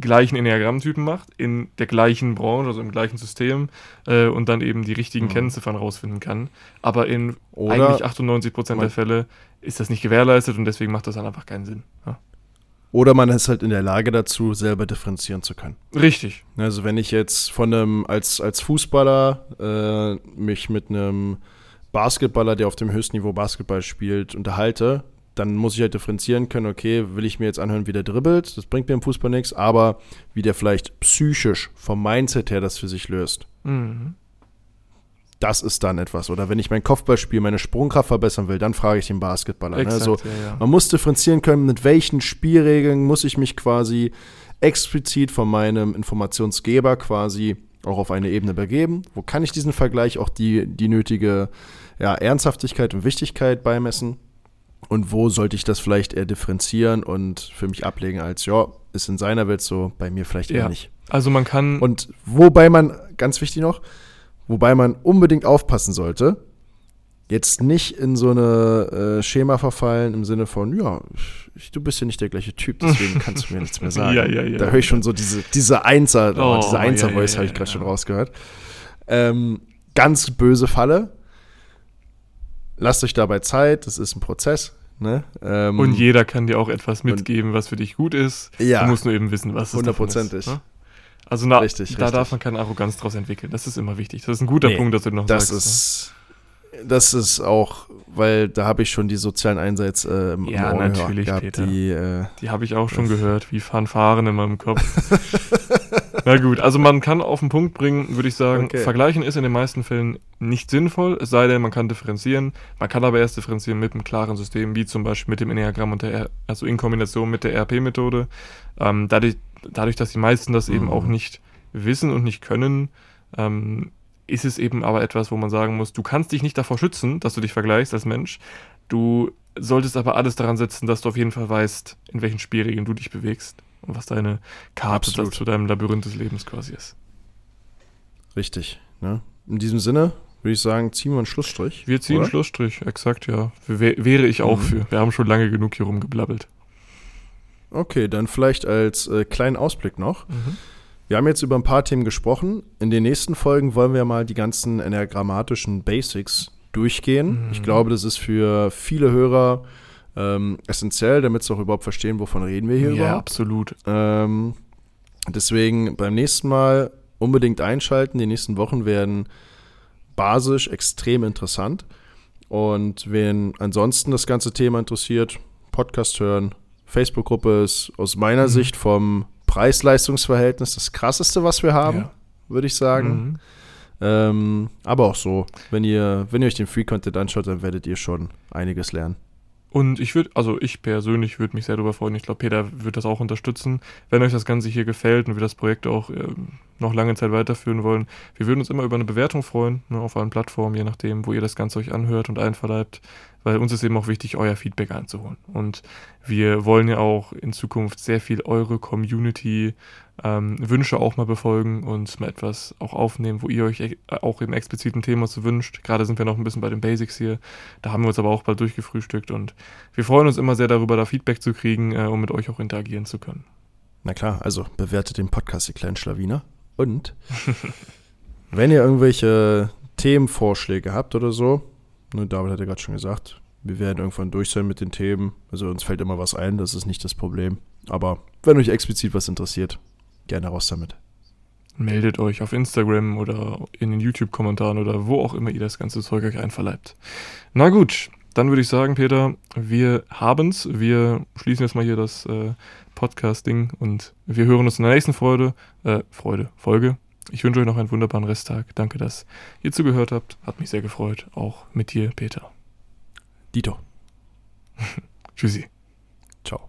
gleichen Enneagrammtypen macht, in der gleichen Branche, also im gleichen System äh, und dann eben die richtigen Mhm. Kennziffern rausfinden kann. Aber in Oder eigentlich 98% der Fälle ist das nicht gewährleistet und deswegen macht das dann einfach keinen Sinn. Ja. Oder man ist halt in der Lage dazu, selber differenzieren zu können. Richtig. Also wenn ich jetzt von einem, als, als Fußballer äh, mich mit einem Basketballer, der auf dem höchsten Niveau Basketball spielt, unterhalte, dann muss ich halt differenzieren können, okay, will ich mir jetzt anhören, wie der dribbelt, das bringt mir im Fußball nichts, aber wie der vielleicht psychisch vom Mindset her das für sich löst. Mhm. Das ist dann etwas. Oder wenn ich mein Kopfballspiel, meine Sprungkraft verbessern will, dann frage ich den Basketballer. Ne? Exakt, So, ja, ja. Man muss differenzieren können, mit welchen Spielregeln muss ich mich quasi explizit von meinem Informationsgeber quasi auch auf eine Ebene begeben. Wo kann ich diesen Vergleich auch die, die nötige ja, Ernsthaftigkeit und Wichtigkeit beimessen? Und wo sollte ich das vielleicht eher differenzieren und für mich ablegen als, ja, ist in seiner Welt so, bei mir vielleicht eher nicht. Also man kann. Und wobei man, ganz wichtig noch, wobei man unbedingt aufpassen sollte, jetzt nicht in so eine äh, Schema verfallen im Sinne von, ja, ich, du bist ja nicht der gleiche Typ, deswegen kannst du mir nichts mehr sagen. Ja, ja, ja. Da höre ich schon so diese, diese Einser, oh, diese Einser-Voice habe ich gerade schon rausgehört. Ähm, ganz böse Falle. Lasst euch dabei Zeit, das ist ein Prozess. Ne? Ähm, und jeder kann dir auch etwas mitgeben, was für dich gut ist. Ja. Du musst nur eben wissen, was es davon Hundertprozentig. ist. Ne? Also na, Richtig, da richtig. darf man keine Arroganz draus entwickeln. Das ist immer wichtig. Das ist ein guter Nee, Punkt, dass du noch Das sagst. ist, das ist auch, weil da habe ich schon die sozialen Einsätze äh, im, Ja, im natürlich, gehabt, Peter. die äh? Die habe ich auch schon gehört, wie Fanfaren in meinem Kopf. Na gut, also man kann auf den Punkt bringen, würde ich sagen, Okay. vergleichen ist in den meisten Fällen nicht sinnvoll, es sei denn, man kann differenzieren. Man kann aber erst differenzieren mit einem klaren System, wie zum Beispiel mit dem Enneagramm und der, R- also in Kombination mit der RP-Methode. Ähm, dadurch, dadurch, dass die meisten das eben Mhm. auch nicht wissen und nicht können, ähm, ist es eben aber etwas, wo man sagen muss, du kannst dich nicht davor schützen, dass du dich vergleichst als Mensch. Du solltest aber alles daran setzen, dass du auf jeden Fall weißt, in welchen Spielregeln du dich bewegst und was deine Karte zu deinem Labyrinth des Lebens quasi ist. richtig. Ne? In diesem Sinne würde ich sagen, ziehen wir einen Schlussstrich. Wir ziehen oder? Schlussstrich, exakt, ja. Wär, wäre ich auch Mhm. für. Wir haben schon lange genug hier rumgeblabbelt. Okay, dann vielleicht als äh, kleinen Ausblick noch. Wir haben jetzt über ein paar Themen gesprochen. In den nächsten Folgen wollen wir mal die ganzen enneagrammatischen Basics durchgehen. Mhm. Ich glaube, das ist für viele Hörer ähm, essentiell, damit sie auch überhaupt verstehen, wovon reden wir hier Ja, überhaupt. absolut. Ähm, deswegen beim nächsten Mal unbedingt einschalten. Die nächsten Wochen werden basisch extrem interessant. Und wen ansonsten das ganze Thema interessiert, Podcast hören. Facebook-Gruppe ist aus meiner Mhm. Sicht vom Preis-Leistungs-Verhältnis das krasseste, was wir haben, Ja. würde ich sagen. Mhm. Ähm, aber auch so, wenn ihr, wenn ihr euch den Free-Content anschaut, dann werdet ihr schon einiges lernen. Und ich würde, also ich persönlich würde mich sehr darüber freuen. Ich glaube, Peter wird das auch unterstützen. Wenn euch das Ganze hier gefällt und wir das Projekt auch ähm, noch lange Zeit weiterführen wollen, wir würden uns immer über eine Bewertung freuen, ne, auf allen Plattformen, je nachdem, wo ihr das Ganze euch anhört und einverleibt. Weil uns ist eben auch wichtig, euer Feedback einzuholen. Und wir wollen ja auch in Zukunft sehr viel eure Community ähm, Wünsche auch mal befolgen und mal etwas auch aufnehmen, wo ihr euch e- auch im expliziten Thema zu wünscht. Gerade sind wir noch ein bisschen bei den Basics hier. Da haben wir uns aber auch bald durchgefrühstückt und wir freuen uns immer sehr darüber, da Feedback zu kriegen, äh, um mit euch auch interagieren zu können. Na klar, also bewertet den Podcast, ihr kleinen Schlawiner. Und wenn ihr irgendwelche Themenvorschläge habt oder so, ne, David hat ja gerade schon gesagt, wir werden irgendwann durch sein mit den Themen. Also uns fällt immer was ein, das ist nicht das Problem. Aber wenn euch explizit was interessiert, gerne raus damit. Meldet euch auf Instagram oder in den YouTube-Kommentaren oder wo auch immer ihr das ganze Zeug euch einverleibt. Na gut, dann würde ich sagen, Peter, wir haben's. Wir schließen jetzt mal hier das äh, Podcast-Ding und wir hören uns in der nächsten Freude, äh, Freude, Folge. Ich wünsche euch noch einen wunderbaren Resttag. Danke, dass ihr zugehört habt. Hat mich sehr gefreut. Auch mit dir, Peter. Dito, Tschüssi. ciao.